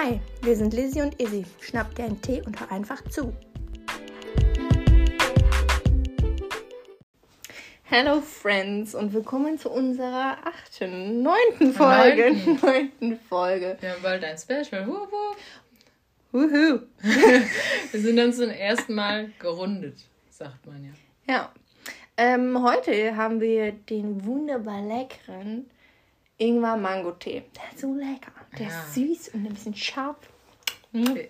Hi, wir sind Lizzie und Izzy. Schnapp dir einen Tee und hör einfach zu. Hello Friends und willkommen zu unserer achten, neunten Folge. Neunten. Neunten Folge. Wir haben bald ein Special. Wuhu. Wir sind dann zum ersten Mal gerundet, sagt man ja. Ja. Ähm, heute haben wir den wunderbar leckeren Ingwer-Mango-Tee. Der ist so lecker. Der Ja. ist süß und ein bisschen scharf.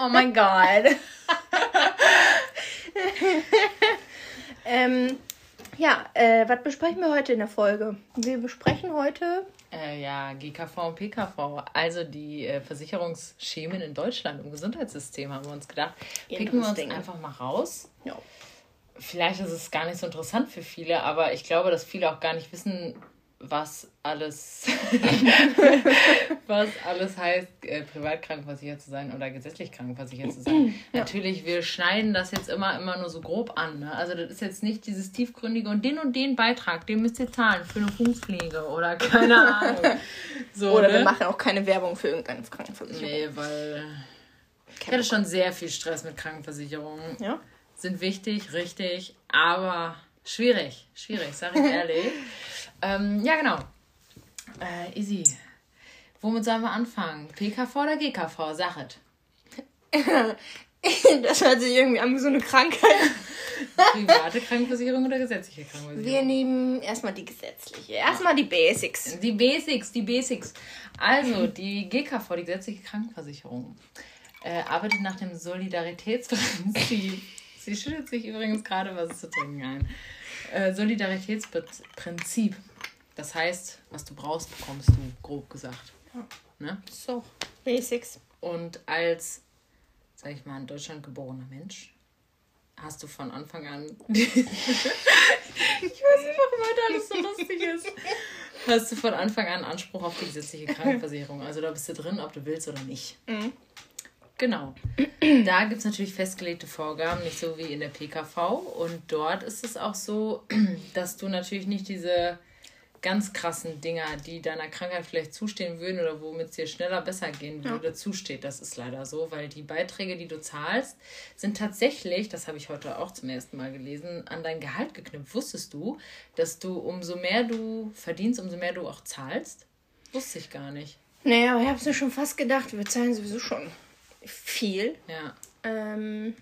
Oh mein Gott. Ähm, ja, äh, was besprechen wir heute in der Folge? Wir besprechen heute. Äh, ja, GKV und PKV, also die äh, Versicherungsschemen in Deutschland im Gesundheitssystem, haben wir uns gedacht, picken wir uns einfach mal raus. Ja. Vielleicht ist es gar nicht so interessant für viele, aber ich glaube, dass viele auch gar nicht wissen, was alles, was alles heißt, äh, privat krankenversichert zu sein oder gesetzlich krankenversichert zu sein. Natürlich, wir schneiden das jetzt immer, immer nur so grob an. Ne? Also das ist jetzt nicht dieses tiefgründige und den und den Beitrag, den müsst ihr zahlen für eine Fußpflege oder keine Ahnung. So, Oder ne? wir machen auch keine Werbung für irgendeine Krankenversicherung. Nee, weil ich hatte schon sehr viel Stress mit Krankenversicherungen. Ja? Sind wichtig, richtig, aber schwierig. Schwierig, sag ich ehrlich. Ähm, ja, genau. Äh, easy. Womit sollen wir anfangen? PKV oder GKV? Sag es. Das hört sich irgendwie an wie so eine Krankheit. Private Krankenversicherung oder gesetzliche Wir Krankenversicherung? nehmen erstmal die gesetzliche. Erstmal die Basics. Die Basics, die Basics. Also, die GKV, die gesetzliche Krankenversicherung, äh, arbeitet nach dem Solidaritätsprinzip. Sie schüttet sich übrigens gerade was zu trinken ein. Äh, Solidaritätsprinzip. Das heißt, was du brauchst, bekommst du, grob gesagt. Ne? So, Basics. Und als, sag ich mal, in Deutschland geborener Mensch, hast du von Anfang an. ich weiß nicht, warum heute alles so lustig ist. Hast du von Anfang an Anspruch auf die gesetzliche Krankenversicherung. Also da bist du drin, ob du willst oder nicht. Genau. Da gibt es natürlich festgelegte Vorgaben, nicht so wie in der PKV. Und dort ist es auch so, dass du natürlich nicht diese ganz krassen Dinger, die deiner Krankheit vielleicht zustehen würden oder womit es dir schneller besser gehen würde, zusteht. Das ist leider so, weil die Beiträge, die du zahlst, sind tatsächlich, das habe ich heute auch zum ersten Mal gelesen, an dein Gehalt geknüpft. Wusstest du, dass du umso mehr du verdienst, umso mehr du auch zahlst? Wusste ich gar nicht. Naja, aber ich hab's mir schon fast gedacht. Wir zahlen sowieso schon viel. Ja. Ähm,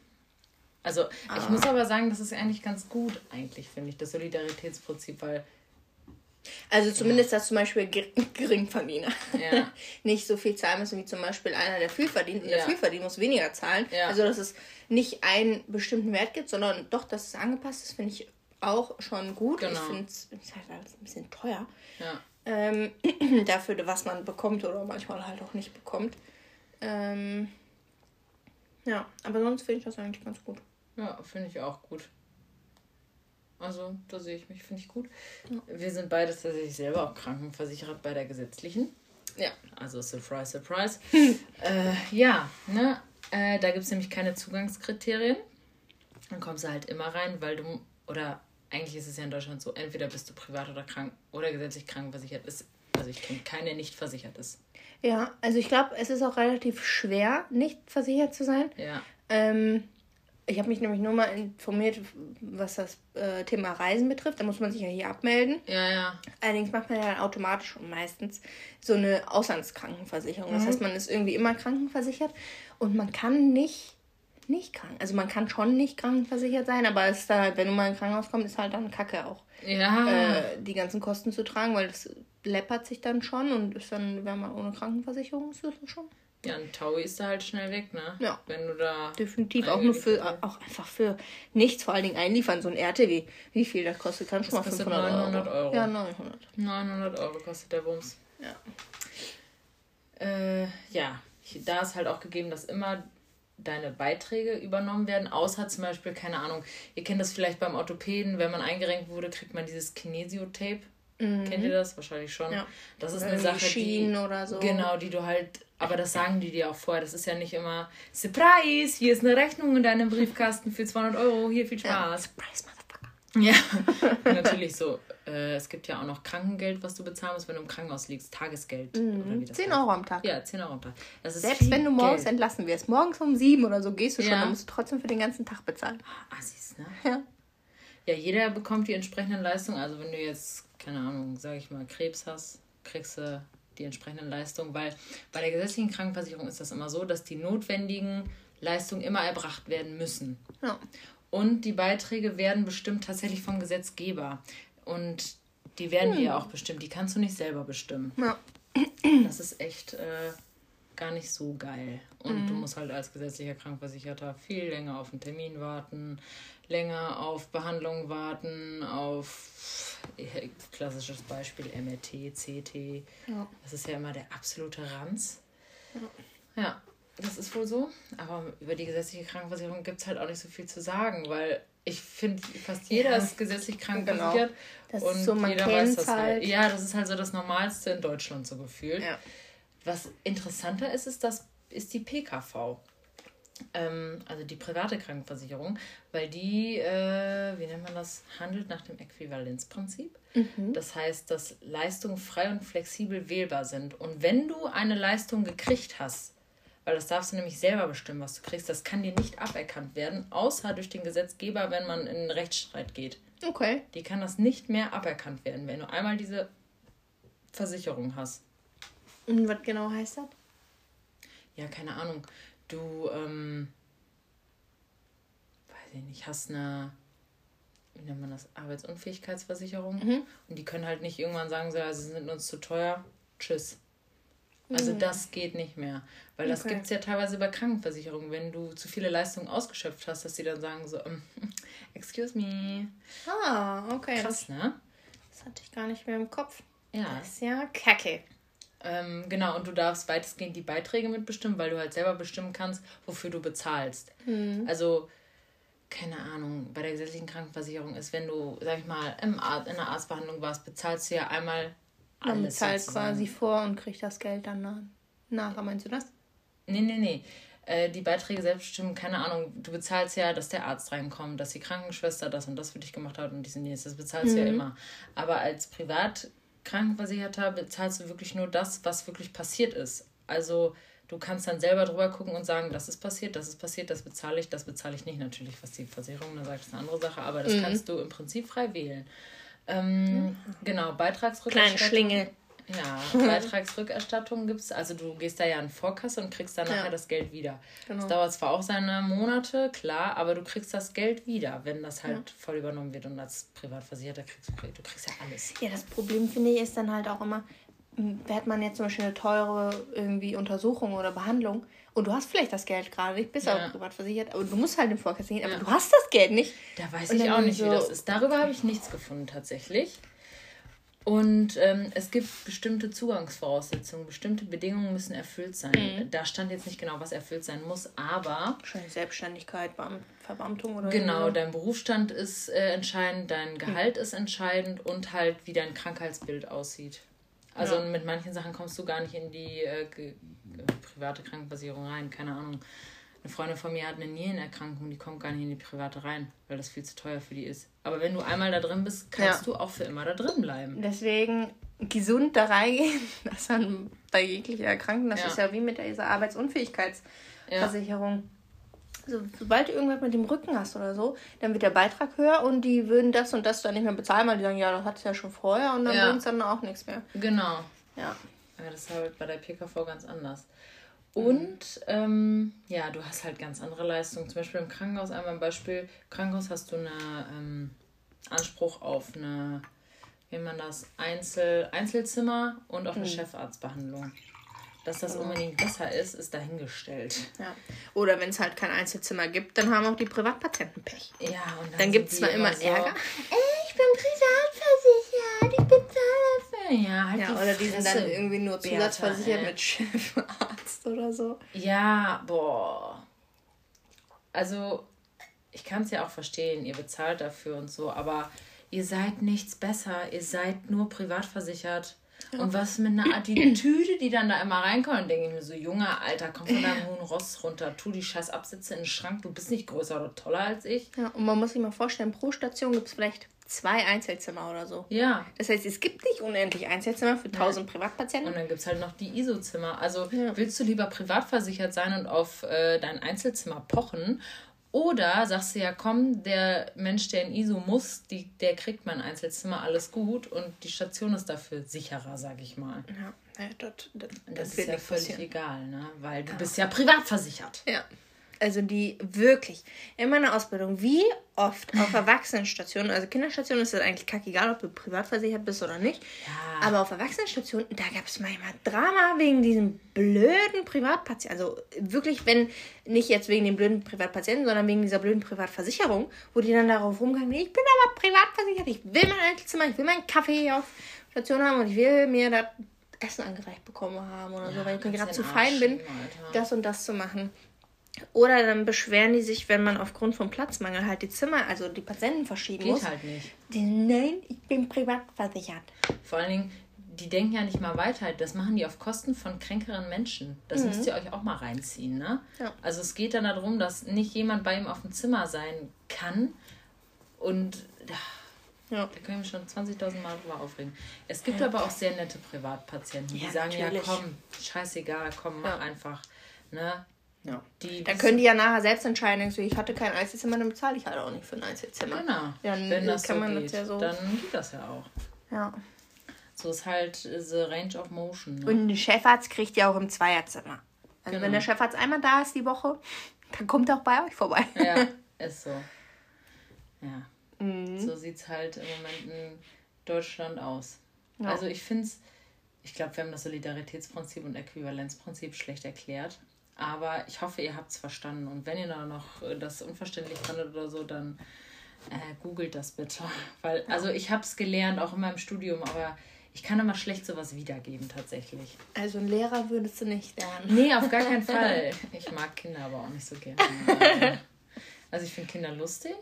Also ich muss aber sagen, das ist eigentlich ganz gut, eigentlich, finde ich, das Solidaritätsprinzip, weil also zumindest, dass zum Beispiel Ger- Geringverdiener Ja. nicht so viel zahlen müssen wie zum Beispiel einer, der viel verdient. Und der Ja. viel verdient, muss weniger zahlen. Ja. Also dass es nicht einen bestimmten Wert gibt, sondern doch, dass es angepasst ist, finde ich auch schon gut. Ich Genau. finde es halt alles ein bisschen teuer. ja. Ähm, dafür, was man bekommt oder manchmal halt auch nicht bekommt. Ähm, ja, aber sonst finde ich das eigentlich ganz gut. Ja, finde ich auch gut. Also, da sehe ich mich, finde ich gut. Wir sind beides tatsächlich selber auch krankenversichert bei der gesetzlichen. Ja. Also, surprise, surprise. äh, ja, ne? Äh, da gibt es nämlich keine Zugangskriterien. Dann kommst du halt immer rein, weil du, oder eigentlich ist es ja in Deutschland so, entweder bist du privat oder krank oder gesetzlich krankenversichert. Ist, also, ich kenne keine, nicht versichert ist. Ja, also ich glaube, es ist auch relativ schwer, nicht versichert zu sein. Ja. Ähm, ich habe mich nämlich nur mal informiert, was das äh, Thema Reisen betrifft. Da muss man sich ja hier abmelden. Ja, ja. Allerdings macht man ja dann automatisch und meistens so eine Auslandskrankenversicherung. Das heißt, man ist irgendwie immer krankenversichert und man kann nicht nicht krank. Also man kann schon nicht krankenversichert sein, aber es ist dann halt, wenn du mal in ein Krankenhaus kommst, ist halt dann Kacke auch, Ja. äh, die ganzen Kosten zu tragen, weil das läppert sich dann schon und ist dann, wenn man ohne Krankenversicherung ist, ist das schon. Ja, ein Taui ist da halt schnell weg, ne? Ja. Wenn du da. Definitiv auch nur für, Eingeliefert auch einfach für nichts, vor allen Dingen einliefern. So ein RTW, wie viel das kostet, kann schon mal kostet 500 900 Euro. Ja, 900. 900 Euro kostet der Bums. Ja. Äh, ja, da ist halt auch gegeben, dass immer deine Beiträge übernommen werden, außer zum Beispiel, keine Ahnung, ihr kennt das vielleicht beim Orthopäden, wenn man eingerenkt wurde, kriegt man dieses Kinesio-Tape. Kennt ihr das? Wahrscheinlich schon. Ja. Das ist eine Sache, Schienen die, oder so. Genau, die du halt, aber das sagen die dir auch vorher. Das ist ja nicht immer, Surprise, hier ist eine Rechnung in deinem Briefkasten für 200 Euro, hier viel Spaß. Surprise, Motherfucker. Ja, natürlich so. Äh, es gibt ja auch noch Krankengeld, was du bezahlen musst, wenn du im Krankenhaus liegst. Tagesgeld. Mhm. 10 Euro am Tag. Ja, 10 Euro am Tag. Selbst wenn du morgens Geld. entlassen wirst, morgens um 7 oder so gehst du schon, ja. dann musst du trotzdem für den ganzen Tag bezahlen. Ah, siehst ne? Ja. Ja, jeder bekommt die entsprechenden Leistungen. Also wenn du jetzt, keine Ahnung, sag ich mal, Krebs hast, kriegst du die entsprechenden Leistungen, weil bei der gesetzlichen Krankenversicherung ist das immer so, dass die notwendigen Leistungen immer erbracht werden müssen. Ja. Und die Beiträge werden bestimmt tatsächlich vom Gesetzgeber. Und die werden hm. dir auch bestimmt. Die kannst du nicht selber bestimmen. Ja. Das ist echt äh, gar nicht so geil. Und mhm. du musst halt als gesetzlicher Krankenversicherter viel länger auf einen Termin warten, länger auf Behandlungen warten, auf klassisches Beispiel MRT, CT. Ja. Das ist ja immer der absolute Ranz. Ja. ja. das ist wohl so. Aber über die gesetzliche Krankenversicherung gibt es halt auch nicht so viel zu sagen, weil ich finde, fast jeder ja. ist gesetzlich krankenversichert. Genau. Das und so, jeder weiß das halt. halt. Ja, das ist halt so das Normalste in Deutschland so gefühlt. Ja. Was interessanter ist, ist, das, ist die PKV ähm, also die private Krankenversicherung, weil die, äh, wie nennt man das, handelt nach dem Äquivalenzprinzip. Mhm. Das heißt, dass Leistungen frei und flexibel wählbar sind. Und wenn du eine Leistung gekriegt hast, weil das darfst du nämlich selber bestimmen, was du kriegst, das kann dir nicht aberkannt werden, außer durch den Gesetzgeber, wenn man in einen Rechtsstreit geht. Okay. Die kann das nicht mehr aberkannt werden, wenn du einmal diese Versicherung hast. Und was genau heißt das? Ja, keine Ahnung du, ähm, weiß ich nicht, hast eine, wie nennt man das, Arbeitsunfähigkeitsversicherung mhm. und die können halt nicht irgendwann sagen, so, also sie sind uns zu teuer, tschüss. Also mhm. das geht nicht mehr. Weil das okay. gibt es ja teilweise bei Krankenversicherungen, wenn du zu viele Leistungen ausgeschöpft hast, dass die dann sagen so, um, excuse me. Ah, okay. Krass, ne? Das hatte ich gar nicht mehr im Kopf. Ja. Das ist ja kacke. Ähm, genau, und du darfst weitestgehend die Beiträge mitbestimmen, weil du halt selber bestimmen kannst, wofür du bezahlst. Mhm. Also, keine Ahnung, bei der gesetzlichen Krankenversicherung ist, wenn du, sag ich mal, im Arzt, in einer Arztbehandlung warst, bezahlst du ja einmal alles. Man bezahlt quasi vor und kriegt das Geld dann nach. Nachher, meinst du das? Nee, nee, nee. Äh, die Beiträge selbst bestimmen, keine Ahnung, du bezahlst ja, dass der Arzt reinkommt, dass die Krankenschwester das und das für dich gemacht hat und dies und jenes. Das bezahlst du mhm. ja immer. Aber als Privat Krankenversicherter bezahlst du wirklich nur das, was wirklich passiert ist. Also du kannst dann selber drüber gucken und sagen, das ist passiert, das ist passiert, das bezahle ich, das bezahle ich nicht. Natürlich, was die Versicherung dann sagt, ist eine andere Sache, aber das mhm. kannst du im Prinzip frei wählen. Ähm, mhm. Genau, Beitragsrückerstattung. Kleine Schlingel. Ja, Beitragsrückerstattung gibt es. Also du gehst da ja in Vorkasse und kriegst dann ja. nachher das Geld wieder. Genau. Das dauert zwar auch seine Monate, klar, aber du kriegst das Geld wieder, wenn das halt ja. voll übernommen wird. Und als Privatversicherter kriegst du, du kriegst ja alles. Ja, das Problem finde ich ist dann halt auch immer, hat man jetzt zum Beispiel eine teure irgendwie Untersuchung oder Behandlung und du hast vielleicht das Geld gerade nicht, bist ja. auch privat versichert, aber du musst halt im Vorkasse gehen, aber ja. du hast das Geld nicht. Da weiß ich auch nicht, so wie das ist. Darüber habe ich nichts gefunden tatsächlich. Und ähm, es gibt bestimmte Zugangsvoraussetzungen, bestimmte Bedingungen müssen erfüllt sein. Mhm. Da stand jetzt nicht genau, was erfüllt sein muss, aber. Wahrscheinlich Selbstständigkeit, Verbeamtung oder Genau, so. dein Berufsstand ist äh, entscheidend, dein Gehalt mhm. ist entscheidend und halt, wie dein Krankheitsbild aussieht. Also ja. mit manchen Sachen kommst du gar nicht in die äh, private Krankenversicherung rein, keine Ahnung. Eine Freundin von mir hat eine Nierenerkrankung, die kommt gar nicht in die private rein, weil das viel zu teuer für die ist. Aber wenn du einmal da drin bist, kannst ja. du auch für immer da drin bleiben. Deswegen gesund da reingehen, das dann bei jeglicher Erkrankung, das ja. ist ja wie mit dieser Arbeitsunfähigkeitsversicherung. Ja. So, sobald du irgendwas mit dem Rücken hast oder so, dann wird der Beitrag höher und die würden das und das dann nicht mehr bezahlen, weil die sagen, ja, das hat es ja schon vorher und dann ja. bringt es dann auch nichts mehr. Genau. Ja. Ja, das ist halt bei der PKV ganz anders. Und ähm, ja, du hast halt ganz andere Leistungen. Zum Beispiel im Krankenhaus, einmal ein Beispiel, im Krankenhaus hast du einen ähm, Anspruch auf eine, wie man das, Einzel, Einzelzimmer und auf eine mhm. Chefarztbehandlung. Dass das unbedingt besser ist, ist dahingestellt. Ja. Oder wenn es halt kein Einzelzimmer gibt, dann haben auch die Privatpatienten Pech. Ja, und dann, dann gibt es zwar immer so, Ärger. Ich bin privatversichert, ich bezahle. Ja, halt ja oder die sind dann irgendwie nur zusatzversichert mit Chefarzt oder so. Ja, boah. Also, ich kann es ja auch verstehen, ihr bezahlt dafür und so, aber ihr seid nichts besser. Ihr seid nur privat versichert Ja. Und was mit einer Attitüde, die dann da immer reinkommt, denke ich mir so, junger Alter, komm von deinem hohen Ross runter, tu die scheiß Absätze in den Schrank, du bist nicht größer oder toller als ich. Ja, und man muss sich mal vorstellen, pro Station gibt es vielleicht zwei Einzelzimmer oder so. Ja. Das heißt, es gibt nicht unendlich Einzelzimmer für 1000 ja. Privatpatienten. Und dann gibt es halt noch die ISO-Zimmer. Also ja. willst du lieber privat versichert sein und auf äh, dein Einzelzimmer pochen oder sagst du ja, komm, der Mensch, der in ISO muss, die, der kriegt mein Einzelzimmer, alles gut und die Station ist dafür sicherer, sag ich mal. Ja, ja dort, das, das, das ist ja völlig passieren. egal, ne? weil du ja. bist ja privat versichert. Ja also die wirklich in meiner Ausbildung, wie oft auf Erwachsenenstationen, also Kinderstationen ist das eigentlich kackegal, ob du privat versichert bist oder nicht. Ja. Aber auf Erwachsenenstationen, da gab es manchmal Drama wegen diesem blöden Privatpatienten. Also wirklich, wenn nicht jetzt wegen dem blöden Privatpatienten, sondern wegen dieser blöden Privatversicherung, wo die dann darauf rumgegangen, ich bin aber privat versichert, ich will mein Einzelzimmer, ich will meinen Kaffee auf Station haben und ich will mir das Essen angereicht bekommen haben oder ja, so, weil ich gerade zu fein bin, Alter. das und das zu machen. Oder dann beschweren die sich, wenn man aufgrund von Platzmangel halt die Zimmer, also die Patienten verschieben Geht muss. Geht halt nicht. Die, nein, ich bin privat versichert. Vor allen Dingen, die denken ja nicht mal weiter. Das machen die auf Kosten von kränkeren Menschen. Das mhm. müsst ihr euch auch mal reinziehen. Ne? Ja. Also es geht dann darum, dass nicht jemand bei ihm auf dem Zimmer sein kann. Und ja. da können wir schon 20.000 Mal drüber aufregen. Es gibt ja. aber auch sehr nette Privatpatienten, die sagen, natürlich. ja komm, scheißegal, komm, mach einfach. Ne? Ja. Die, dann können die ja nachher selbst entscheiden, ich hatte kein Einzelzimmer, dann bezahle ich halt auch nicht für ein Einzelzimmer. Genau. Dann Wenn das kann so man geht, das ja so. Dann geht das ja auch. Ja. So ist halt the range of motion. Ne? Und ein Chefarzt kriegt ja auch im Zweierzimmer. Also genau. wenn der Chefarzt einmal da ist die Woche, dann kommt er auch bei euch vorbei. Ja, ist so. Ja. Mhm. So sieht es halt im Moment in Deutschland aus. Ja. Also ich finde es, ich glaube, wir haben das Solidaritätsprinzip und Äquivalenzprinzip schlecht erklärt. Aber ich hoffe, ihr habt es verstanden. Und wenn ihr da noch äh, das unverständlich fandet oder so, dann äh, googelt das bitte. Weil, also ich habe es gelernt, auch in meinem Studium, aber ich kann immer schlecht sowas wiedergeben tatsächlich. Also ein Lehrer würdest du nicht lernen. Nee, auf gar keinen Fall. Ich mag Kinder aber auch nicht so gerne. Also ich finde Kinder lustig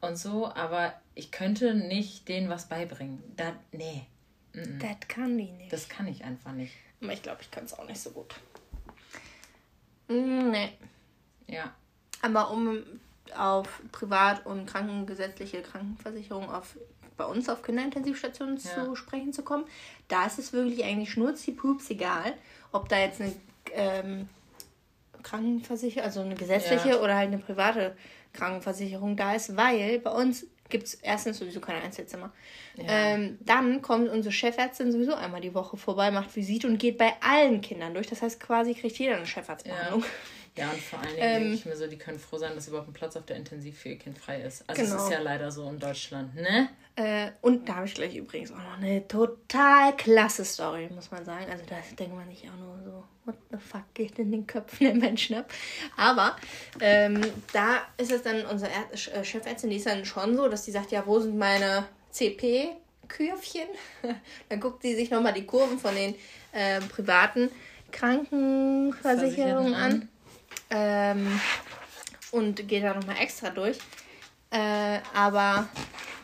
und so, aber ich könnte nicht denen was beibringen. Da, nee. Das kann die nicht. Das kann ich einfach nicht. Aber ich glaube, ich kann es auch nicht so gut. Nee. Ja. Aber um auf Privat- und krankengesetzliche Krankenversicherung auf bei uns auf Kinderintensivstationen ja. zu sprechen zu kommen, da ist es wirklich eigentlich schnurzi-pups egal, ob da jetzt eine ähm, Krankenversicherung, also eine gesetzliche ja. oder halt eine private Krankenversicherung da ist, weil bei uns gibt es erstens sowieso keine Einzelzimmer. Ja. Ähm, dann kommt unsere Chefärztin sowieso einmal die Woche vorbei, macht Visite und geht bei allen Kindern durch. Das heißt, quasi kriegt jeder eine Chefarztbehandlung. Ja. ja, und vor allen Dingen ähm, denke ich mir so, die können froh sein, dass überhaupt ein Platz auf der Intensiv für ihr Kind frei ist. Also genau. es ist ja leider so in Deutschland, ne? Äh, und da habe ich gleich übrigens auch noch eine total klasse Story, muss man sagen. Also da denkt man nicht auch nur so, what the fuck geht in den Köpfen der Menschen ab. Aber ähm, da ist es dann, unsere äh, Chefärztin, die ist dann schon so, dass die sagt, ja, wo sind meine CP-Kürfchen? dann guckt sie sich nochmal die Kurven von den äh, privaten Krankenversicherungen an. Ähm, und geht da nochmal extra durch. Äh, aber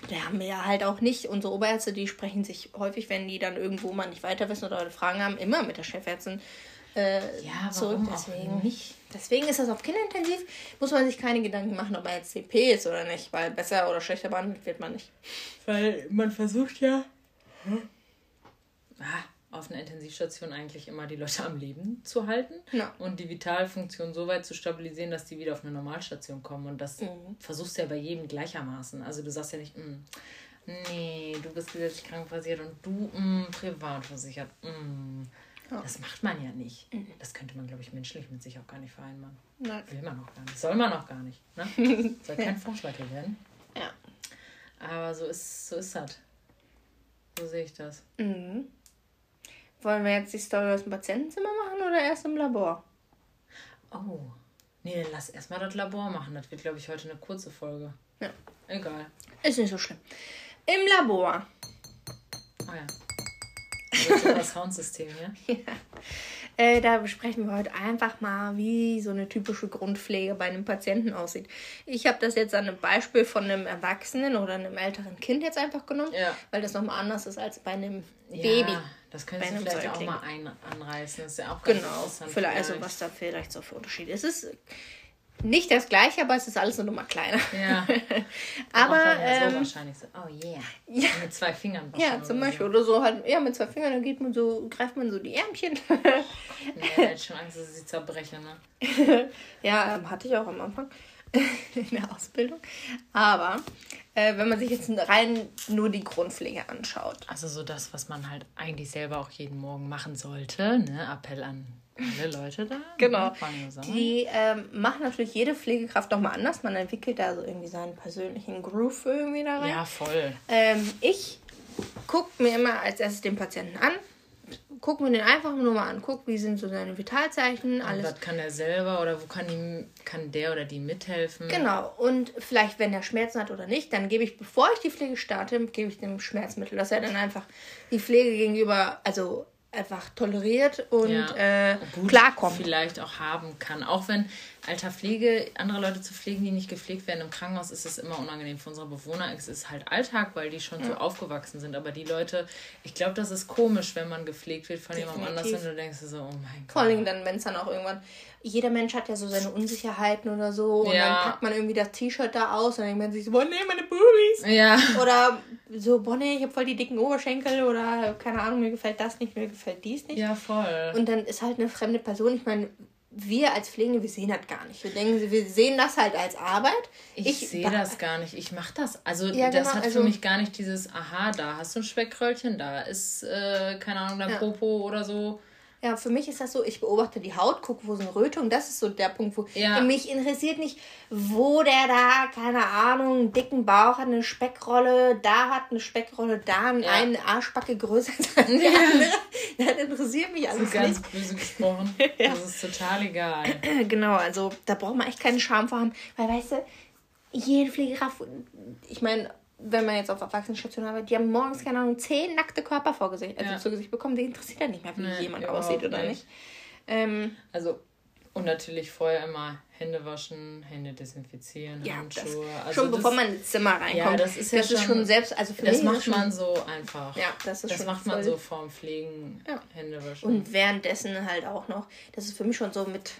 da haben wir ja halt auch nicht. Unsere Oberärzte, die sprechen sich häufig, wenn die dann irgendwo mal nicht weiter wissen oder Fragen haben, immer mit der Chefärztin äh, ja, zurück. Deswegen, nicht? deswegen ist das auf Kinderintensiv, muss man sich keine Gedanken machen, ob man jetzt CP ist oder nicht, weil besser oder schlechter behandelt wird man nicht. Weil man versucht ja. Hm? Ah auf einer Intensivstation eigentlich immer die Leute am Leben zu halten ja. und die Vitalfunktion so weit zu stabilisieren, dass die wieder auf eine Normalstation kommen. Und das mhm. versuchst du ja bei jedem gleichermaßen. Also du sagst ja nicht, mm, nee, du bist gesetzlich krankenversichert und du mm, privat versichert. Mm. Ja. Das macht man ja nicht. Mhm. Das könnte man, glaube ich, menschlich mit sich auch gar nicht vereinbaren. Nein. Will man auch gar nicht. Soll man auch gar nicht. Ne? Soll kein Vorschlag hier werden. Ja. Aber so ist, so ist das. So sehe ich das. Mhm. Wollen wir jetzt die Story aus dem Patientenzimmer machen oder erst im Labor? Oh. Nee, dann lass erstmal das Labor machen. Das wird, glaube ich, heute eine kurze Folge. Ja. Egal. Ist nicht so schlimm. Im Labor. Oh ja. super Soundsystem hier. Ja. Äh, da besprechen wir heute einfach mal, wie so eine typische Grundpflege bei einem Patienten aussieht. Ich habe das jetzt an einem Beispiel von einem Erwachsenen oder einem älteren Kind jetzt einfach genommen, Ja. weil das nochmal anders ist als bei einem Ja, Baby. das könntest du vielleicht auch Säugling. mal ein, anreißen. Das ist ja auch ganz Genau, interessant. vielleicht, also was da vielleicht so für Unterschiede ist. Es ist nicht das gleiche, aber es ist alles eine Nummer kleiner. Ja. aber ja so ähm, wahrscheinlich so, oh yeah. Ja. Mit zwei Fingern ja, zum Beispiel oder so halt, ja, mit zwei Fingern, dann geht man so, greift man so die Ärmchen. So. Nee, hätte schon Angst, dass sie zerbreche, ne? Ja, ähm, hatte ich auch am Anfang in der Ausbildung. Aber äh, wenn man sich jetzt rein nur die Grundpflege anschaut. Also so das, was man halt eigentlich selber auch jeden Morgen machen sollte. Ne? Appell an alle Leute da. Genau. Die ähm, machen natürlich jede Pflegekraft nochmal anders. Man entwickelt da so irgendwie seinen persönlichen Groove irgendwie da rein. Ja, voll. Ähm, ich gucke mir immer als erstes den Patienten an. Guck mir den einfach nur mal an. Guck, wie sind so seine Vitalzeichen, Und alles. was kann der selber oder wo kann, die, kann der oder die mithelfen? Genau, und vielleicht, wenn er Schmerzen hat oder nicht, dann gebe ich, bevor ich die Pflege starte, gebe ich dem Schmerzmittel, dass er dann einfach die Pflege gegenüber, also einfach toleriert und Ja. äh, klarkommt. vielleicht auch haben kann. Auch wenn alter Pflege, andere Leute zu pflegen, die nicht gepflegt werden im Krankenhaus, ist es immer unangenehm für unsere Bewohner. Es ist halt Alltag, weil die schon so aufgewachsen sind. Aber die Leute, ich glaube, das ist komisch, wenn man gepflegt wird von jemandem anders Definitiv. und du denkst dir so, oh mein Gott. Vor allem dann, wenn es dann auch irgendwann, jeder Mensch hat ja so seine Unsicherheiten oder so und Ja. dann packt man irgendwie das T-Shirt da aus und dann denkt man sich so, boah, nee, meine Boobies. Ja. Oder so, boah, nee, ich habe voll die dicken Oberschenkel oder keine Ahnung, mir gefällt das nicht, mir gefällt dies nicht. Ja, voll. Und dann ist halt eine fremde Person. Ich meine, wir als Pflegende, wir sehen das gar nicht. Wir denken, wir sehen das halt als Arbeit. Ich, sehe das gar nicht. Ich mache das. Also Ja, das genau, hat also- für mich gar nicht dieses, aha, da hast du ein Speckröllchen, da ist, äh, keine Ahnung, dein Ja. Popo oder so. Ja, für mich ist das so, ich beobachte die Haut, gucke, wo sind Rötungen. Das ist so der Punkt, wo Ja. mich interessiert nicht, wo der da, keine Ahnung, einen dicken Bauch hat, eine Speckrolle, da hat eine Speckrolle, da Ja. eine Arschbacke größer als die andere. Das interessiert mich So alles ganz nicht. böse gesprochen. Das ist total egal. Genau, also da braucht man echt keinen Scham vor haben, weil weißt du, jede Pflegekraft, ich meine, wenn man jetzt auf Erwachsenenstation arbeitet, die haben morgens, keine Ahnung, zehn nackte Körper vor Gesicht, also Ja. zu Gesicht bekommen, die interessiert ja nicht mehr, wie Nee, jemand aussieht oder nicht. nicht. Ähm, Also, und natürlich vorher immer Hände waschen, Hände desinfizieren, ja, das, Handschuhe. also schon das, bevor man ins Zimmer reinkommt. Ja, das ist ja das ist schon- schon selbst, also für Das mich macht schon, man so einfach. Ja, das ist Das schon macht man voll- so vorm Pflegen, Ja. Hände waschen. Und währenddessen halt auch noch, das ist für mich schon so mit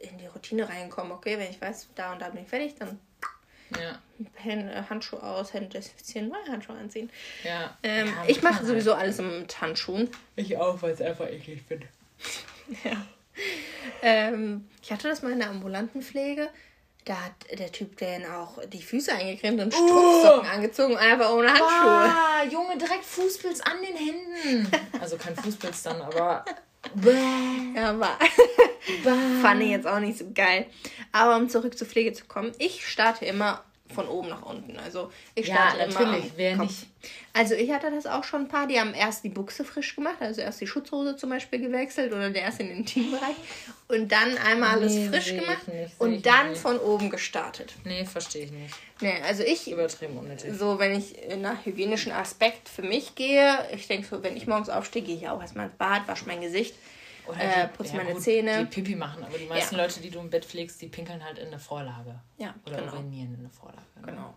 in die Routine reinkommen. Okay, wenn ich weiß, da und da bin ich fertig, dann ja, Hände, Handschuhe aus, Hände desinfizieren, neue Handschuhe anziehen. ja. Ähm, ja, ich mache sowieso alles mit Handschuhen. Halt. Ich auch, weil es einfach eklig finde. Ähm, ich hatte das mal in der ambulanten Pflege. Da hat der Typ dann auch die Füße eingecremt und Strumpfsocken angezogen, einfach ohne Handschuhe. Ah, Junge, direkt Fußpilz an den Händen. Also kein Fußpilz dann, aber. Ja, war. Fand ich jetzt auch nicht so geil. Aber um zurück zur Pflege zu kommen, ich starte immer von oben nach unten. Also ich Ja, starte immer natürlich, wer nicht. Also ich hatte das auch schon ein paar, die haben erst die Buchse frisch gemacht, also erst die Schutzhose zum Beispiel gewechselt oder der erst in den Intimbereich und dann einmal alles Nee, frisch gemacht nicht, und dann nicht. von oben gestartet. Nee, verstehe ich nicht. Nee, also ich Übertrieben unnötig. so, wenn ich nach hygienischen Aspekt für mich gehe, ich denke so, wenn ich morgens aufstehe, gehe ich auch erstmal ins Bad, wasche mein Gesicht, Oder äh, die- putze ja meine gut, Zähne. Die Pipi machen, aber die meisten Ja. Leute, die du im Bett pflegst, die pinkeln halt in eine Vorlage. Ja, Oder genau. urinieren in eine Vorlage. ne? Genau.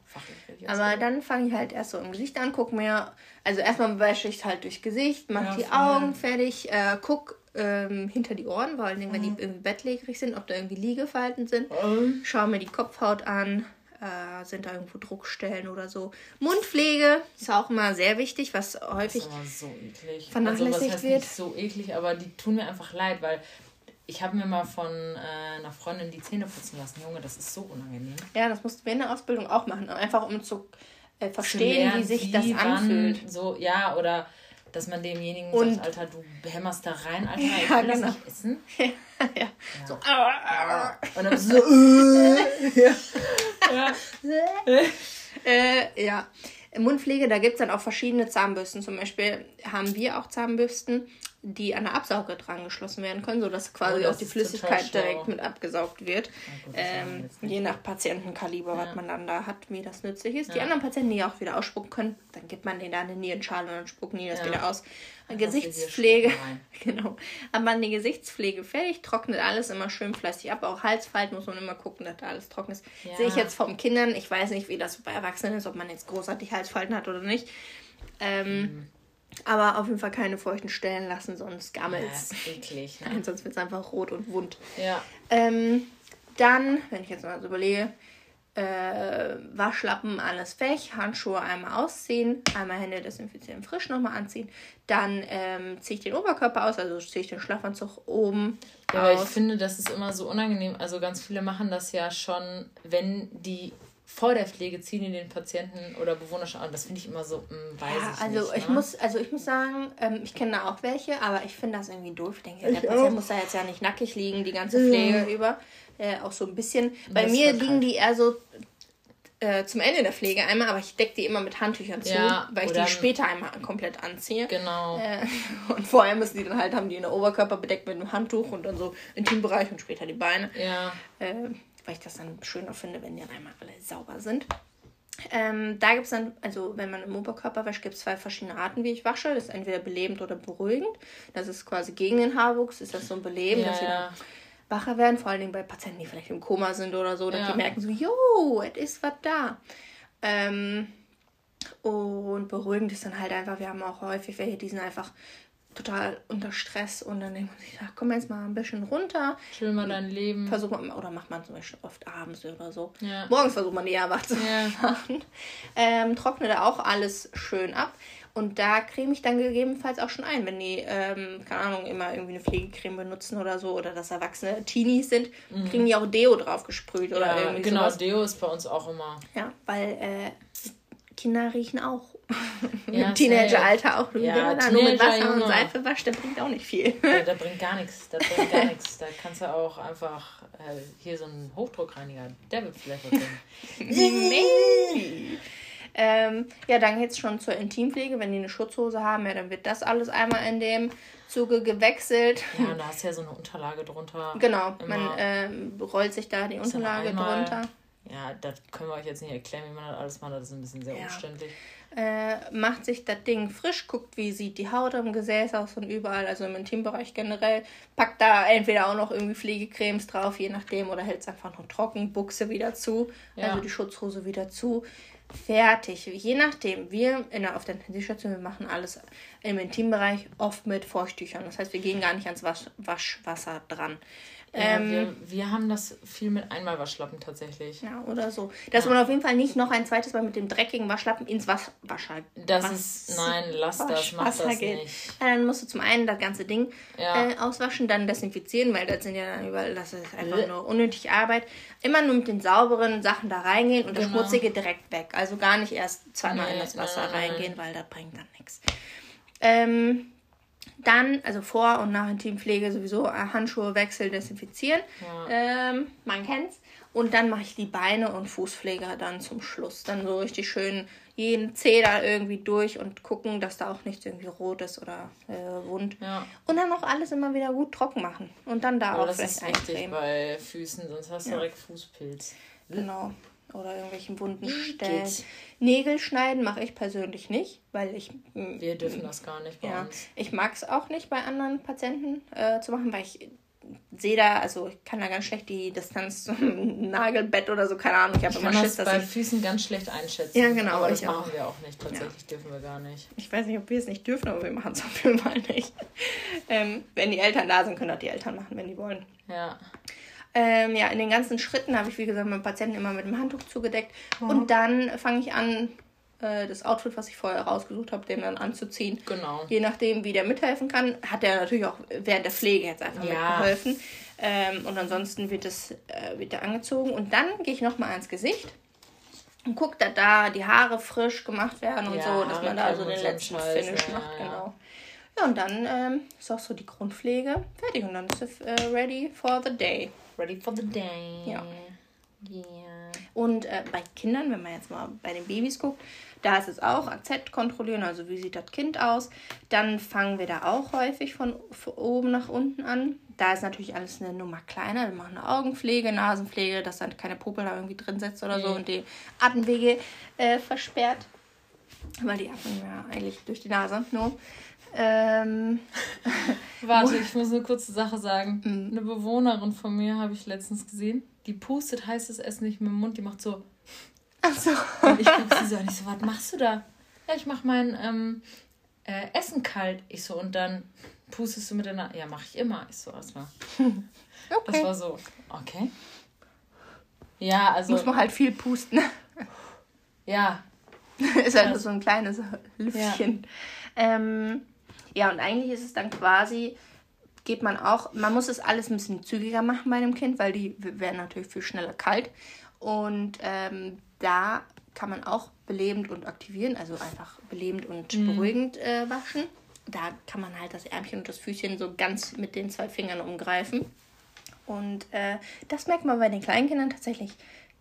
Jetzt Aber dann fange ich halt erst so im Gesicht an, guck mir, also erstmal wäsche ich halt durchs Gesicht, mach Ja, die. Augen fertig, äh, guck ähm, hinter die Ohren, vor allen Dingen, wenn Mhm. die irgendwie bettlägerig sind, ob da irgendwie Liegefalten sind. Ähm, Schau mir die Kopfhaut an, äh, sind da irgendwo Druckstellen oder so. Mundpflege ist auch immer sehr wichtig, was Das häufig ist aber so eklig. vernachlässigt also, wird. nicht so eklig, aber die tun mir einfach leid, weil ich habe mir mal von äh, einer Freundin die Zähne putzen lassen. Junge, das ist so unangenehm. Ja, das mussten wir in der Ausbildung auch machen, einfach um zu äh, Zu verstehen, lernen, wie sich das anfühlt. So, ja, oder dass man demjenigen Und- sagt, Alter, du hämmerst da rein, Alter, ich Ja, will das genau. nicht essen. ja. So. Ah. Und dann bist du so, äh, ja. ja. Äh, ja. Mundpflege, da gibt es dann auch verschiedene Zahnbürsten. Zum Beispiel haben wir auch Zahnbürsten die an der Absauger dran geschlossen werden können, sodass quasi oh, auch die Flüssigkeit direkt mit abgesaugt wird. Ähm, je nach Patientenkaliber, ja. was man dann da hat, wie das nützlich ist. Ja. Die anderen Patienten, die auch wieder ausspucken können, dann gibt man denen da eine Nierenschale und dann spucken die das ja. wieder aus. Gesichtspflege, genau. Aber die Gesichtspflege fertig, trocknet alles immer schön fleißig ab. Auch Halsfalten muss man immer gucken, dass da alles trocken ist. Sehe ich jetzt vom Kindern, ich weiß nicht, wie das bei Erwachsenen ist, ob man jetzt großartig Halsfalten hat oder nicht. Ähm, mhm. Aber auf jeden Fall keine feuchten Stellen lassen, sonst gammelt es. Ja, eklig. Ne? Nein, sonst wird es einfach rot und wund. Ja. Ähm, dann, wenn ich jetzt mal so überlege, äh, Waschlappen, alles weg, Handschuhe einmal ausziehen, einmal Hände desinfizieren, frisch nochmal anziehen. Dann ähm, ziehe ich den Oberkörper aus, also ziehe ich den Schlafanzug oben ja, aus. Aber ich finde, das ist immer so unangenehm. Also ganz viele machen das ja schon, wenn die vor der Pflege ziehen die den Patienten oder Bewohner schon an. Das finde ich immer so, mh, hm, weiß ja, ich also nicht. Ich ne? muss, also ich muss sagen, ähm, ich kenne da auch welche, aber ich finde das irgendwie doof. Ich denke, der Patient auch. muss da jetzt ja nicht nackig liegen, die ganze Pflege mhm. über. Äh, auch so ein bisschen. Bei das mir liegen die eher so äh, zum Ende der Pflege einmal, aber ich decke die immer mit Handtüchern zu, ja, weil ich die später einmal komplett anziehe. Genau. Äh, und vorher müssen die dann halt, haben die in der Oberkörper bedeckt mit einem Handtuch und dann so Intimbereich und später die Beine. Ja. Weil ich das dann schöner finde, wenn die dann einmal alle sauber sind. Ähm, da gibt es dann, also wenn man im Oberkörper wäscht, gibt es zwei verschiedene Arten, wie ich wasche. Das ist entweder belebend oder beruhigend. Das ist quasi gegen den Haarwuchs, ist das so ein Beleben, ja, dass sie dann wacher werden, vor allen Dingen bei Patienten, die vielleicht im Koma sind oder so, dass ja. die merken so, jo, es ist was da. Ähm, und beruhigend ist dann halt einfach, wir haben auch häufig welche, die sind einfach total unter Stress und dann denkt man sich, ach, komm jetzt mal ein bisschen runter. Chill mal dein Leben. Versucht man, oder macht man zum Beispiel oft abends oder so. Ja. Morgens versucht man eher wach zu ja. machen. Ähm, trocknet da auch alles schön ab. Und da creme ich dann gegebenenfalls auch schon ein, wenn die, ähm, keine Ahnung, immer irgendwie eine Pflegecreme benutzen oder so oder dass Erwachsene Teenies sind, mhm. kriegen die auch Deo drauf gesprüht oder ja, irgendwie Genau, sowas. Deo ist bei uns auch immer. Ja, weil äh, Kinder riechen auch. Ja, Im Teenageralter auch. Ja, wenn man nur mit Wasser Junge. und Seife wascht, der bringt auch nicht viel. Ja, der bringt gar nichts. Der bringt gar nichts. Da kannst du auch einfach äh, hier so einen Hochdruckreiniger, der wird vielleicht was bringen. ähm, ja, dann geht es schon zur Intimpflege. Wenn die eine Schutzhose haben, ja, dann wird das alles einmal in dem Zuge gewechselt. Ja, und da hast du ja so eine Unterlage drunter. Genau, man äh, rollt sich da die Unterlage drunter. Ja, das können wir euch jetzt nicht erklären, wie man das alles macht. Das ist ein bisschen sehr ja. umständlich. Äh, macht sich das Ding frisch, guckt, wie sieht die Haut am Gesäß aus und überall, also im Intimbereich generell. Packt da entweder auch noch irgendwie Pflegecremes drauf, je nachdem, oder hält es einfach nur trocken, Buchse wieder zu, ja. also die Schutzhose wieder zu. Fertig. Je nachdem. Wir in der, auf der Intensivstation, wir machen alles im Intimbereich oft mit Feuchttüchern. Das heißt, wir gehen gar nicht ans Wasch, Waschwasser dran. Ähm, wir, wir haben das viel mit Einmalwaschlappen tatsächlich. Ja, oder so. Dass ja. man auf jeden Fall nicht noch ein zweites Mal mit dem dreckigen Waschlappen ins Was Wasser. Das Was ist. Nein, lass das, mach Wasser das geht. nicht. Ja, dann musst du zum einen das ganze Ding äh, auswaschen, dann desinfizieren, weil das sind ja dann überall, das ist einfach nur unnötig Arbeit. Immer nur mit den sauberen Sachen da reingehen und genau. das Schmutzige direkt weg. Also gar nicht erst zweimal nee, in das Wasser nein, reingehen, weil das bringt dann nichts. Ähm, dann, also vor und nach Intimpflege sowieso äh, Handschuhe wechseln, desinfizieren. Ja. Ähm, man kennt's. Und dann mache ich die Beine und Fußpflege dann zum Schluss. Dann so richtig schön jeden Zeh da irgendwie durch und gucken, dass da auch nichts irgendwie rot ist oder äh, wund. Ja. Und dann auch alles immer wieder gut trocken machen. Und dann da ja, auch das vielleicht ist wichtig bei Füßen, sonst hast du direkt Fußpilz. Genau oder irgendwelchen wunden Stellen. Geht. Nägel schneiden mache ich persönlich nicht, weil ich. Mm, Wir dürfen das gar nicht bei ja, uns. Ich mag es auch nicht bei anderen Patienten äh, zu machen, weil ich sehe da, also ich kann da ganz schlecht die Distanz zum Nagelbett oder so, keine Ahnung. Ich habe immer Schiss, das bei Füßen ganz schlecht einschätzen. Ja, genau. Aber das machen auch. wir auch nicht. Tatsächlich ja. dürfen wir gar nicht. Ich weiß nicht, ob wir es nicht dürfen, aber wir machen es auf jeden Fall nicht. ähm, wenn die Eltern da sind, können auch die Eltern machen, wenn die wollen. Ja. Ähm, ja, in den ganzen Schritten habe ich, wie gesagt, meinen Patienten immer mit dem Handtuch zugedeckt. Mhm. Und dann fange ich an, äh, das Outfit, was ich vorher rausgesucht habe, dem dann anzuziehen. Genau. Je nachdem, wie der mithelfen kann, hat er natürlich auch während der Pflege jetzt einfach ja. mitgeholfen. Ähm, und ansonsten wird es äh, wird er angezogen. Und dann gehe ich nochmal ans Gesicht und gucke, dass da die Haare frisch gemacht werden und ja, so, dass man da so den letzten Scheiß, Finish ja, macht. Genau. Ja, und dann ähm, ist auch so die Grundpflege fertig und dann ist es äh, ready for the day. Ready for the day. Ja. Yeah. Und äh, bei Kindern, wenn man jetzt mal bei den Babys guckt, da ist es auch AZ kontrollieren, also wie sieht das Kind aus. Dann fangen wir da auch häufig von, von oben nach unten an. Da ist natürlich alles eine Nummer kleiner. Wir machen eine Augenpflege, Nasenpflege, dass dann keine Popel da irgendwie drin sitzt oder so und die Atemwege äh, versperrt. Weil die atmen ja eigentlich durch die Nase nur. Ähm, Warte, ich muss eine kurze Sache sagen. Mhm. Eine Bewohnerin von mir habe ich letztens gesehen. Die pustet heißes Essen nicht mit dem Mund, die macht so. Ach so. Und ich gucke sie so an, ich so, was machst du da? Ja, ich mach mein ähm, äh, Essen kalt. Ich so, und dann pustest du mit der Nase. Ja, mach ich immer. Ich so, erstmal. Das Okay. war so, okay. Ja, also. Muss man halt viel pusten. Ja, ist halt Ja. so ein kleines Lüftchen. Ja. Ähm, ja, und eigentlich ist es dann quasi, geht man auch, man muss es alles ein bisschen zügiger machen bei einem Kind, weil die werden natürlich viel schneller kalt. Und ähm, da kann man auch belebend und aktivieren, also einfach belebend und beruhigend äh, waschen. Da kann man halt das Ärmchen und das Füßchen so ganz mit den zwei Fingern umgreifen. Und äh, das merkt man bei den Kleinkindern tatsächlich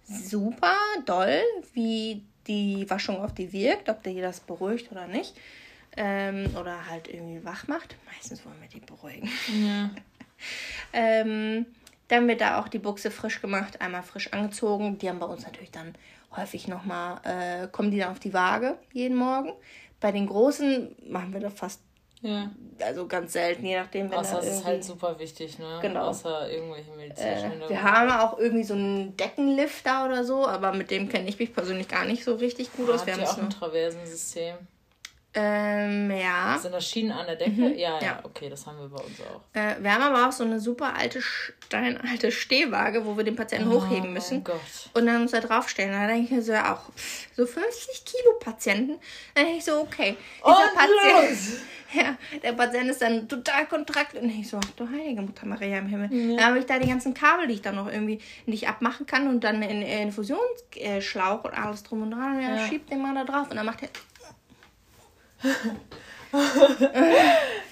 super doll, wie die Waschung auf die wirkt, ob die das beruhigt oder nicht. Ähm, oder halt irgendwie wach macht. Meistens wollen wir die beruhigen. ja. Ähm, dann wird da auch die Buchse frisch gemacht, einmal frisch angezogen. Die haben bei uns natürlich dann häufig nochmal, äh, kommen die dann auf die Waage jeden Morgen. Bei den Großen machen wir das fast, ja. also ganz selten, je nachdem, wenn Außer es ist halt super wichtig, ne? Genau. Außer irgendwelche medizinischen Äh, wir haben auch irgendwie so einen Deckenlifter oder so, aber mit dem kenne ich mich persönlich gar nicht so richtig gut aus. Habt Wir ihr haben auch ein. Traversensystem? Ähm, ja. Sind das Schienen an der Decke? Ja, ja, ja. okay, das haben wir bei uns auch. Äh, wir haben aber auch so eine super alte, steinalte Stehwaage, wo wir den Patienten hochheben müssen. Oh Gott. Und dann uns da draufstellen. Da denke ich mir so, ja auch pff, so 50 Kilo Patienten. Dann denke ich so, okay. Dieser Und Patient, los! ja, der Patient ist dann total kontrakt. Und ich so, ach du heilige Mutter Maria im Himmel. Dann habe ich da die ganzen Kabel, die ich dann noch irgendwie nicht abmachen kann. Und dann in in Infusionsschlauch und alles drum und dran. Und ja, Ja. schiebt den mal da drauf. Und dann macht er.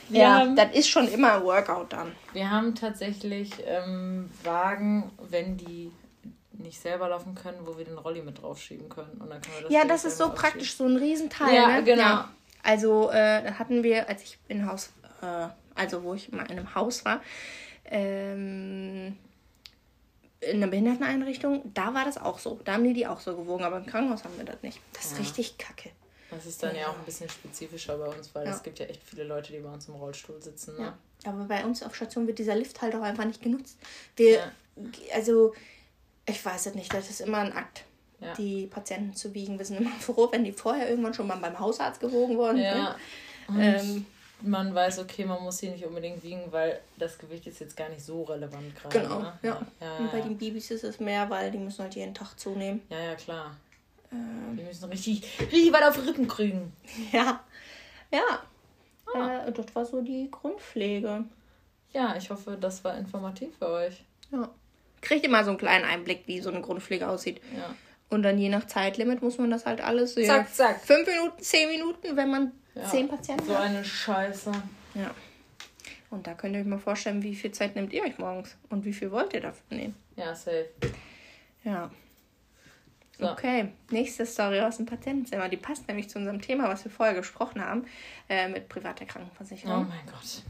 Ja, haben- das ist schon immer ein Workout dann. Wir haben tatsächlich ähm, Wagen, wenn die nicht selber laufen können, wo wir den Rolli mit draufschieben können. Und dann können wir das Ja, das ist so praktisch, so ein Riesenteil. Ja, ne? genau. Also äh, da hatten wir, als ich in Haus, äh, also wo ich mal in einem Haus war, ähm, in einer Behinderteneinrichtung, da war das auch so. Da haben die die auch so gewogen, aber im Krankenhaus haben wir das nicht. Das ist Ja. richtig kacke. Das ist dann ja auch ein bisschen spezifischer bei uns, weil Ja. es gibt ja echt viele Leute, die bei uns im Rollstuhl sitzen. Ne? Ja. Aber bei uns auf Station wird dieser Lift halt auch einfach nicht genutzt. Wir, Ja. also, ich weiß es nicht, das ist immer ein Akt. Ja. Die Patienten zu wiegen. Wir sind immer froh, wenn die vorher irgendwann schon mal beim Hausarzt gewogen wurden. Ja. Und Ähm, man weiß, okay, man muss sie nicht unbedingt wiegen, weil das Gewicht ist jetzt gar nicht so relevant gerade. Genau, Ne? ja. Ja, Und bei ja, den Babys ist es mehr, weil die müssen halt jeden Tag zunehmen. ja, ja, klar. Ähm, Die müssen richtig, richtig weit auf Rücken kriegen. ja. Ja. Ah. Äh, das war so die Grundpflege. Ja, ich hoffe, das war informativ für euch. Ja. Kriegt immer so einen kleinen Einblick, wie so eine Grundpflege aussieht. Ja. Und dann je nach Zeitlimit muss man das halt alles sehen. Zack, zack. Fünf Minuten, zehn Minuten, wenn man Ja. zehn Patienten So hat. eine Scheiße. Ja. Und da könnt ihr euch mal vorstellen, wie viel Zeit nehmt ihr euch morgens und wie viel wollt ihr dafür nehmen. Ja, safe. Ja. So. Okay, nächste Story aus dem Patientenzimmer. Die passt nämlich zu unserem Thema, was wir vorher gesprochen haben, äh, mit privater Oh Krankenversicherung. mein Gott.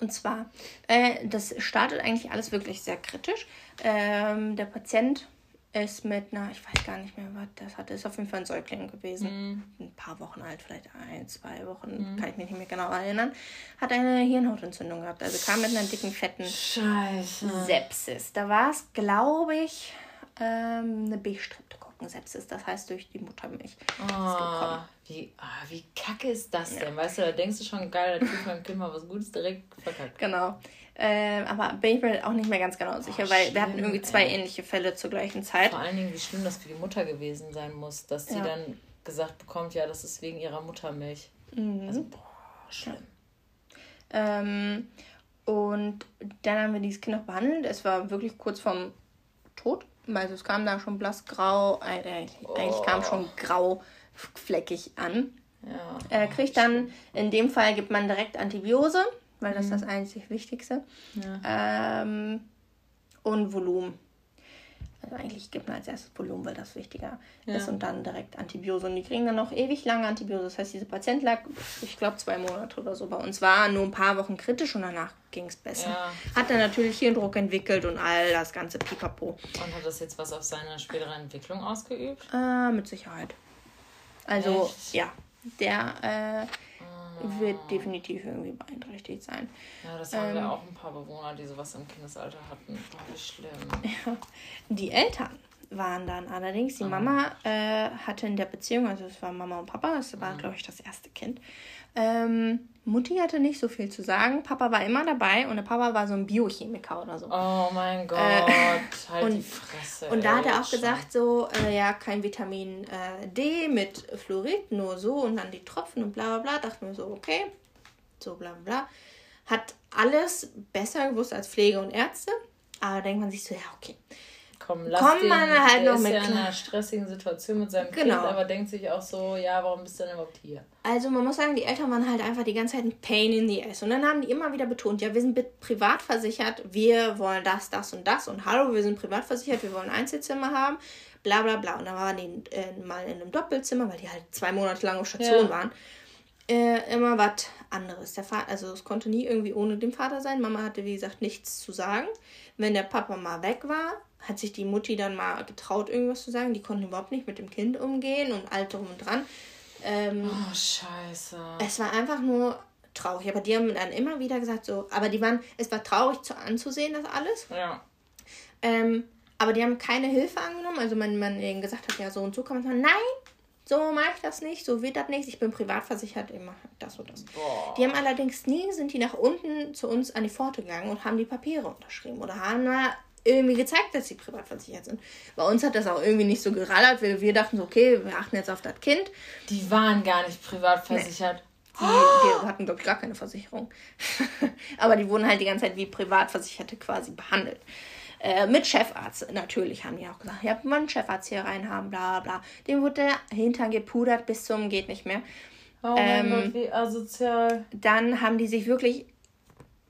Und zwar, äh, das startet eigentlich alles wirklich sehr kritisch. Ähm, der Patient ist mit einer, ich weiß gar nicht mehr, was das hatte, ist auf jeden Fall ein Säugling gewesen. Ein paar Wochen alt, vielleicht ein, zwei Wochen, kann ich mich nicht mehr genau erinnern. Hat eine Hirnhautentzündung gehabt, also kam mit einer dicken, fetten Scheiße. Sepsis. Da war es, glaube ich, ähm, eine B-Streptokokken-Sepsis, das heißt durch die Muttermilch. Oh, wie, ah, wie kacke ist das denn? Weißt du, da denkst du schon, geil, da tut meinem Kind mal was Gutes direkt verkackt. Genau. Ähm, aber bin ich mir auch nicht mehr ganz genau sicher, Oh, weil wir hatten schlimm, irgendwie zwei ey. ähnliche Fälle zur gleichen Zeit. Vor allen Dingen, wie schlimm das für die Mutter gewesen sein muss, dass sie Ja. dann gesagt bekommt, ja, das ist wegen ihrer Muttermilch. Mhm. Also, boah, schlimm. Ähm, und dann haben wir dieses Kind noch behandelt. Es war wirklich kurz vorm Tod. Also es kam da schon blassgrau, äh, eigentlich, eigentlich kam schon graufleckig an. Ja. Er kriegt dann, in dem Fall gibt man direkt Antibiose, weil das ist Mhm. das einzig Wichtigste. Ja. Ähm, und Volumen. Also eigentlich gibt man als erstes Volumen, weil das wichtiger ja. ist und dann direkt Antibiose. Und die kriegen dann noch ewig lange Antibiose. Das heißt, diese Patient lag, ich glaube, zwei Monate oder so bei uns. War nur ein paar Wochen kritisch und danach ging es besser. Ja. Hat dann natürlich Hirndruck entwickelt und all das ganze Pipapo. Und hat das jetzt was auf seine spätere Entwicklung ausgeübt? Äh, mit Sicherheit. Also, Echt? ja. Der äh, wird definitiv irgendwie beeinträchtigt sein. Ja, das haben ähm, wir auch ein paar Bewohner, die sowas im Kindesalter hatten. Boah, wie schlimm. Ja. Die Eltern waren dann allerdings, die mhm. Mama äh, hatte in der Beziehung, also es war Mama und Papa, das war, mhm. glaube ich, das erste Kind, ähm, Mutti hatte nicht so viel zu sagen. Papa war immer dabei und der Papa war so ein Biochemiker oder so. Oh mein äh, Gott, äh, halt und, die Fresse. Und da hat er auch gesagt, so, äh, ja, kein Vitamin äh, D mit Fluorid, nur so und dann die Tropfen und bla bla bla. Dachte mir so, okay, so bla bla. Hat alles besser gewusst als Pflege und Ärzte. Aber denkt man sich so, ja, okay komm, lass Kommt den, man halt noch ist mit ja in einer stressigen Situation mit seinem genau. Kind, aber denkt sich auch so, ja, warum bist du denn überhaupt hier? Also man muss sagen, die Eltern waren halt einfach die ganze Zeit ein Pain in the ass. Und dann haben die immer wieder betont, ja, wir sind privat versichert, wir wollen das, das und das. Und hallo, wir sind privat versichert, wir wollen Einzelzimmer haben, bla bla bla. Und dann waren die äh, mal in einem Doppelzimmer, weil die halt zwei Monate lang auf Station ja. waren. Äh, immer was anderes. Der Vater, also es konnte nie irgendwie ohne den Vater sein. Mama hatte, wie gesagt, nichts zu sagen. Wenn der Papa mal weg war, hat sich die Mutti dann mal getraut, irgendwas zu sagen. Die konnten überhaupt nicht mit dem Kind umgehen und all drum und dran. Ähm, oh, scheiße. Es war einfach nur traurig. Aber die haben dann immer wieder gesagt, so, aber die waren, es war traurig zu, anzusehen, das alles. Ja. Ähm, aber die haben keine Hilfe angenommen. Also wenn man ihnen gesagt hat, ja, so und so kann man sagen, nein, so mache ich das nicht, so wird das nicht. Ich bin privat versichert, ich mache das und das. Boah. Die haben allerdings nie, sind die nach unten zu uns an die Pforte gegangen und haben die Papiere unterschrieben oder haben da irgendwie gezeigt, dass sie privat versichert sind. Bei uns hat das auch irgendwie nicht so gerallert, weil wir dachten so, okay, wir achten jetzt auf das Kind. Die waren gar nicht privat versichert. Nee. Die, die, hatten, glaube ich, gar keine Versicherung. Aber die wurden halt die ganze Zeit wie Privatversicherte quasi behandelt. Äh, mit Chefarzt, natürlich, haben die auch gesagt. Ja, man einen Chefarzt hier reinhaben, bla bla. Dem wurde der Hintern gepudert bis zum geht nicht mehr. Oh mein ähm, Gott, wie asozial. Dann haben die sich wirklich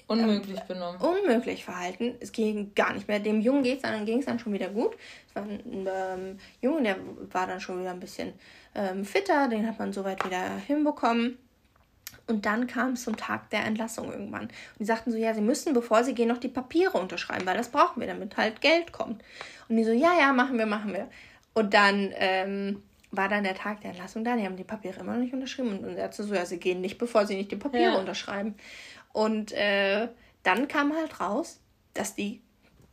Unmöglich ähm, benommen. Unmöglich verhalten. Es ging gar nicht mehr. Dem Jungen geht's dann, ging es dann schon wieder gut. Es war ein ähm, Junge, der war dann schon wieder ein bisschen ähm, fitter. Den hat man soweit wieder hinbekommen. Und dann kam es zum Tag der Entlassung irgendwann. Und die sagten so, ja, sie müssen, bevor sie gehen, noch die Papiere unterschreiben, weil das brauchen wir, damit halt Geld kommt. Und die so, ja, ja, machen wir, machen wir. Und dann ähm, war dann der Tag der Entlassung da. Die haben die Papiere immer noch nicht unterschrieben. Und, und er so, ja, sie gehen nicht, bevor sie nicht die Papiere ja. unterschreiben. Und äh, dann kam halt raus, dass die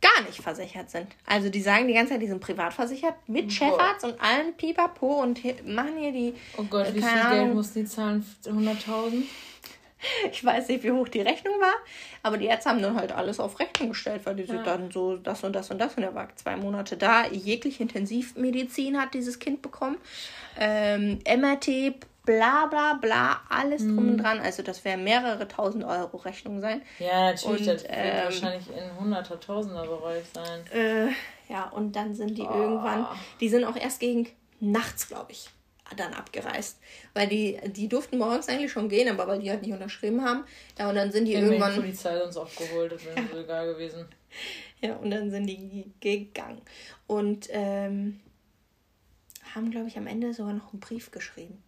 gar nicht versichert sind. Also die sagen die ganze Zeit, die sind privat versichert mit Chefarzt und allen Pipapo und machen hier die. Oh Gott, äh, wie viel Ahnung, Geld mussten die zahlen? 100.000? Ich weiß nicht, wie hoch die Rechnung war, aber die Ärzte haben dann halt alles auf Rechnung gestellt, weil die ja. sind dann so das und das und das und er war zwei Monate da. Jegliche Intensivmedizin hat dieses Kind bekommen. Ähm, MRT, bla bla bla, alles mhm. drum und dran. Also das wäre mehrere tausend Euro Rechnung sein. Ja, natürlich, und, das wird ähm, wahrscheinlich in hunderter, tausender Bereich sein. Äh, ja, und dann sind die oh. irgendwann, die sind auch erst gegen nachts, glaube ich, dann abgereist. Weil die, die durften morgens eigentlich schon gehen, aber weil die halt nicht unterschrieben haben. Ja, und dann sind die Wenn irgendwann. Die Polizei uns auch geholt, das wäre so egal gewesen. Ja, und dann sind die gegangen. Und ähm, haben, glaube ich, am Ende sogar noch einen Brief geschrieben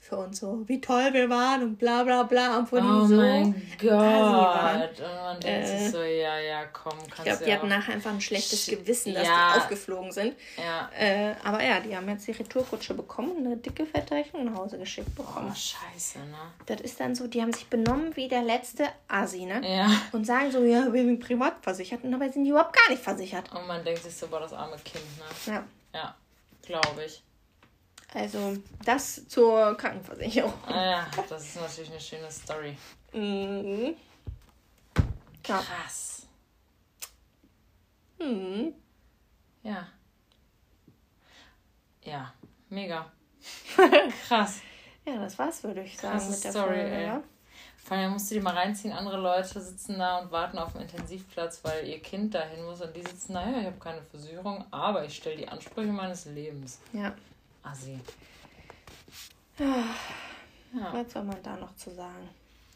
für uns so, wie toll wir waren und bla bla bla. Und von oh so mein Gott. Und man denkt äh, sich so, ja, ja, komm, kannst Ich glaube, die hatten nachher einfach ein schlechtes Gewissen, dass ja. die aufgeflogen sind. Ja. Äh, aber ja, die haben jetzt die Retourkutsche bekommen und eine dicke Fettrechnung nach Hause geschickt bekommen. Oh, scheiße, ne? Das ist dann so, die haben sich benommen wie der letzte Asi, ne? Ja. Und sagen so, ja, wir sind privat versichert und dabei sind die überhaupt gar nicht versichert. Und man denkt sich so, boah, das arme Kind, ne? Ja. Ja, glaube ich. Also das zur Krankenversicherung. Ah ja, das ist natürlich eine schöne Story. Mhm. Krass. Mhm. Ja. Ja, mega. Krass. ja, das war's, würde ich sagen, Krasse mit der Story, Folge. Ey. Vor allem musst du dir mal reinziehen, andere Leute sitzen da und warten auf dem Intensivplatz, weil ihr Kind dahin muss und die sitzen, naja, ich habe keine Versicherung, aber ich stelle die Ansprüche meines Lebens. Ja. Assi. Ja. Was soll man da noch zu sagen?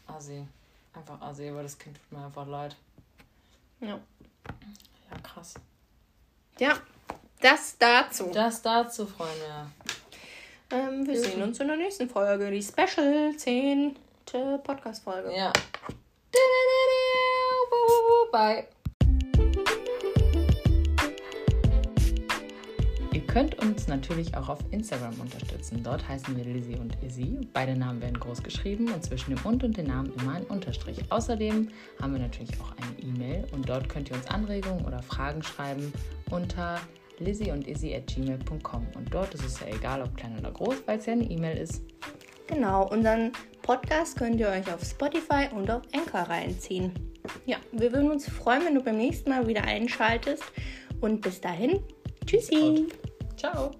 Assi. Einfach Assi, aber das Kind tut mir einfach leid. Ja. Ja, krass. Ja, Das dazu. Das dazu, Freunde. Ähm, wir sehen uns in der nächsten Folge, die Special 10. Podcast-Folge. Ja. Bye. Könnt uns natürlich auch auf Instagram unterstützen. Dort heißen wir Lizzie und Izzy. Beide Namen werden groß geschrieben und zwischen dem und und dem Namen immer ein Unterstrich. Außerdem haben wir natürlich auch eine E-Mail und dort könnt ihr uns Anregungen oder Fragen schreiben unter lizzie und izzy at gmail.com. Und dort ist es ja egal, ob klein oder groß, weil es ja eine E-Mail ist. Genau, unseren Podcast könnt ihr euch auf Spotify und auf Anchor reinziehen. Ja, wir würden uns freuen, wenn du beim nächsten Mal wieder einschaltest. Und bis dahin, tschüssi. Ciao.